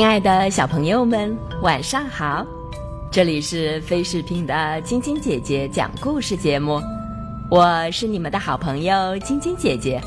亲爱的小朋友们，晚上好！这里是飞视频的晶晶姐姐讲故事节目，我是你们的好朋友晶晶姐姐。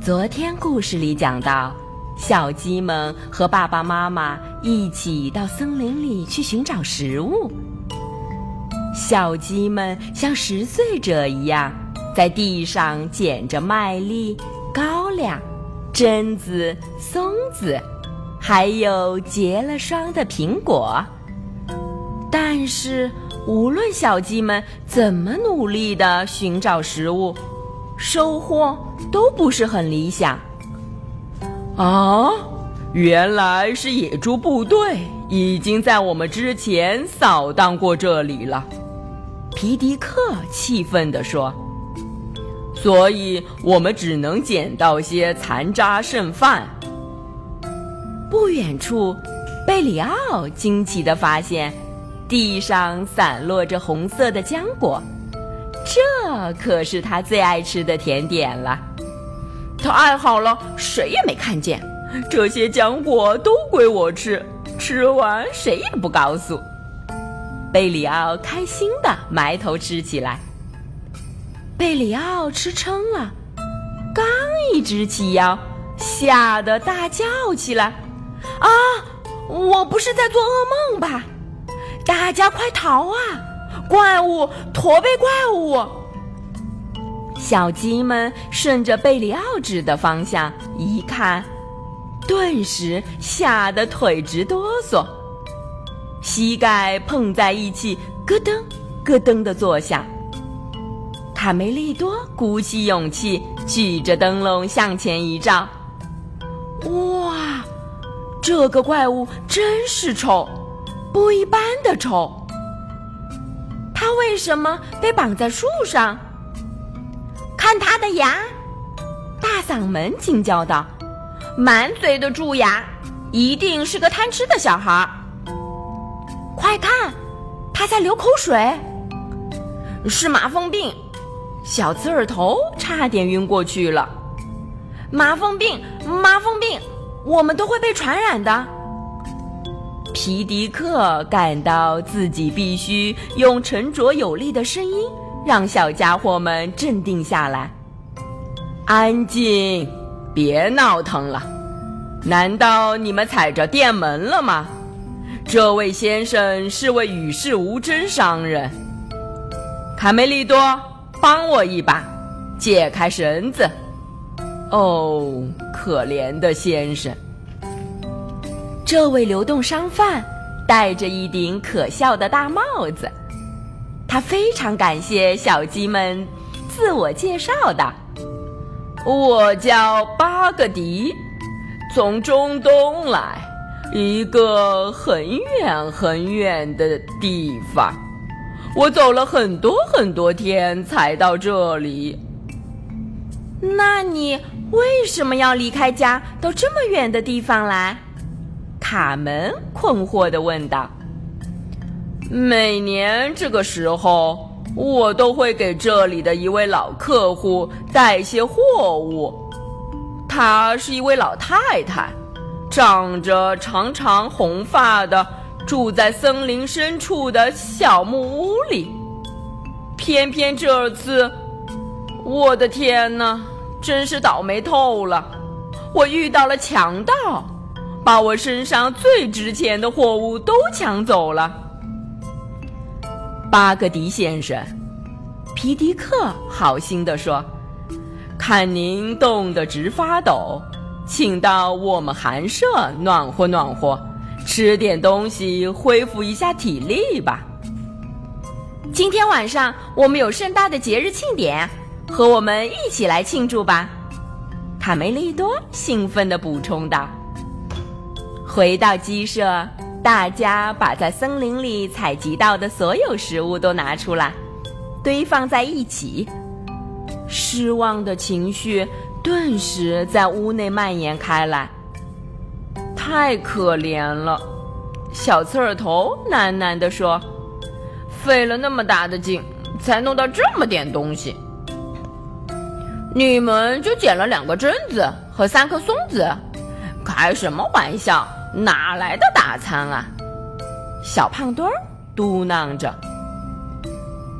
昨天故事里讲到，小鸡们和爸爸妈妈一起到森林里去寻找食物。小鸡们像十岁者一样，在地上捡着麦粒、高粱、榛子、松子。还有结了霜的苹果，但是无论小鸡们怎么努力的寻找食物，收获都不是很理想。啊，原来是野猪部队已经在我们之前扫荡过这里了，皮迪克气愤地说：“所以我们只能捡到些残渣剩饭。”不远处，贝里奥惊奇地发现，地上散落着红色的浆果，这可是他最爱吃的甜点了。太好了，谁也没看见，这些浆果都归我吃，吃完谁也不告诉。贝里奥开心地埋头吃起来。贝里奥吃撑了，刚一直起腰，吓得大叫起来。啊！我不是在做噩梦吧？大家快逃啊！怪物，驼背怪物！小鸡们顺着贝里奥指的方向一看，顿时吓得腿直哆嗦，膝盖碰在一起，咯噔咯噔的作响。卡梅利多鼓起勇气，举着灯笼向前一照，哇！这个怪物真是丑，不一般的丑。它为什么被绑在树上？看它的牙！大嗓门惊叫道：“满嘴的蛀牙，一定是个贪吃的小孩。”快看，他在流口水，是麻风病。小刺儿头差点晕过去了。麻风病，麻风病。我们都会被传染的。皮迪克感到自己必须用沉着有力的声音让小家伙们镇定下来。安静，别闹腾了。难道你们踩着电门了吗？这位先生是位与世无争商人。卡梅利多，帮我一把，解开绳子。哦，可怜的先生！这位流动商贩戴着一顶可笑的大帽子，他非常感谢小鸡们自我介绍的：“我叫巴格迪，从中东来，一个很远很远的地方。我走了很多很多天才到这里。”那你为什么要离开家到这么远的地方来？卡门困惑地问道：“每年这个时候，我都会给这里的一位老客户带些货物。她是一位老太太，长着长长红发的，住在森林深处的小木屋里。偏偏这次……”我的天哪，真是倒霉透了！我遇到了强盗，把我身上最值钱的货物都抢走了。巴格迪先生，皮迪克好心地说：“看您冻得直发抖，请到我们寒舍暖和暖和，吃点东西恢复一下体力吧。今天晚上我们有盛大的节日庆典。”和我们一起来庆祝吧，卡梅利多兴奋地补充道。回到鸡舍，大家把在森林里采集到的所有食物都拿出来，堆放在一起。失望的情绪顿时在屋内蔓延开来。太可怜了，小刺儿头喃喃地说：“费了那么大的劲，才弄到这么点东西。”你们就捡了两个榛子和三颗松子，开什么玩笑？哪来的大餐啊？小胖墩儿嘟囔着。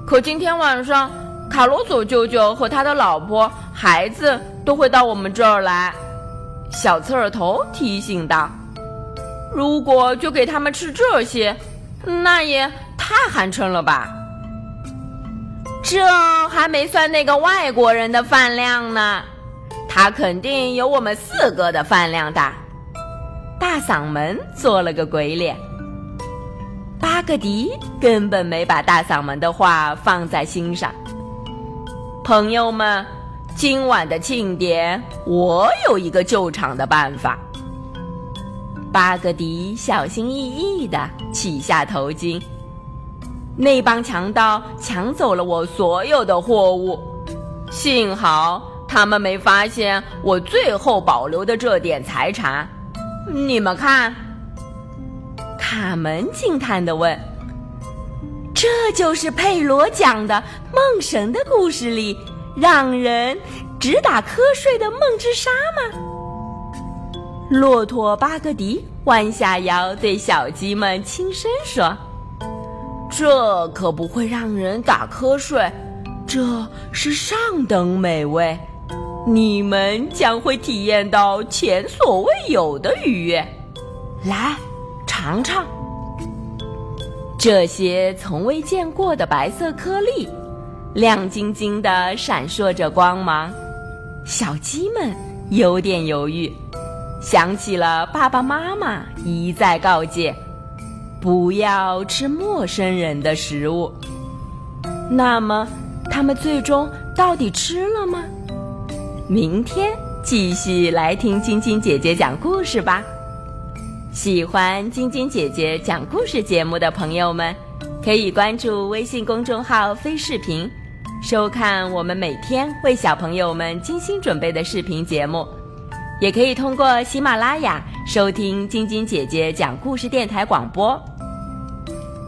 可今天晚上，卡罗索舅舅和他的老婆、孩子都会到我们这儿来。小刺儿头提醒道：“如果就给他们吃这些，那也太寒碜了吧？这还没算那个外国人的饭量呢，他肯定有我们四个的饭量大。”大嗓门做了个鬼脸。巴格迪根本没把大嗓门的话放在心上。朋友们。今晚的庆典，我有一个救场的办法。巴格迪小心翼翼地取下头巾。那帮强盗抢走了我所有的货物，幸好他们没发现我最后保留的这点财产。你们看，卡门惊叹地问：“这就是佩罗讲的梦神的故事里？”让人直打瞌睡的梦之沙吗？骆驼巴格迪弯下腰对小鸡们轻声说：“这可不会让人打瞌睡，这是上等美味，你们将会体验到前所未有的愉悦。来，尝尝这些从未见过的白色颗粒。”亮晶晶的，闪烁着光芒。小鸡们有点犹豫，想起了爸爸妈妈一再告诫：不要吃陌生人的食物。那么，他们最终到底吃了吗？明天继续来听晶晶姐姐讲故事吧。喜欢晶晶姐姐讲故事节目的朋友们，可以关注微信公众号“飞视频”。收看我们每天为小朋友们精心准备的视频节目，也可以通过喜马拉雅收听晶晶姐姐讲故事电台广播。